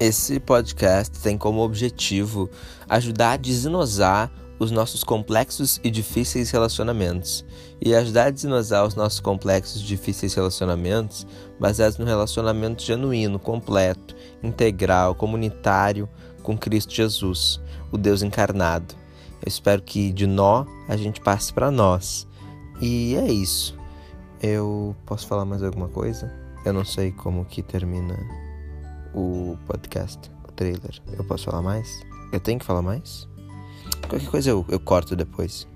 Esse podcast tem como objetivo ajudar a desenosar os nossos complexos e difíceis relacionamentos e ajudar a desenosar os nossos complexos e difíceis relacionamentos baseados no relacionamento genuíno, completo, integral, comunitário com Cristo Jesus, o Deus encarnado. Eu espero que de nó a gente passe para nós. E é isso. Eu posso falar mais alguma coisa? Eu não sei como que termina o podcast, o trailer. Eu posso falar mais? Eu tenho que falar mais? Qualquer coisa eu, eu corto depois.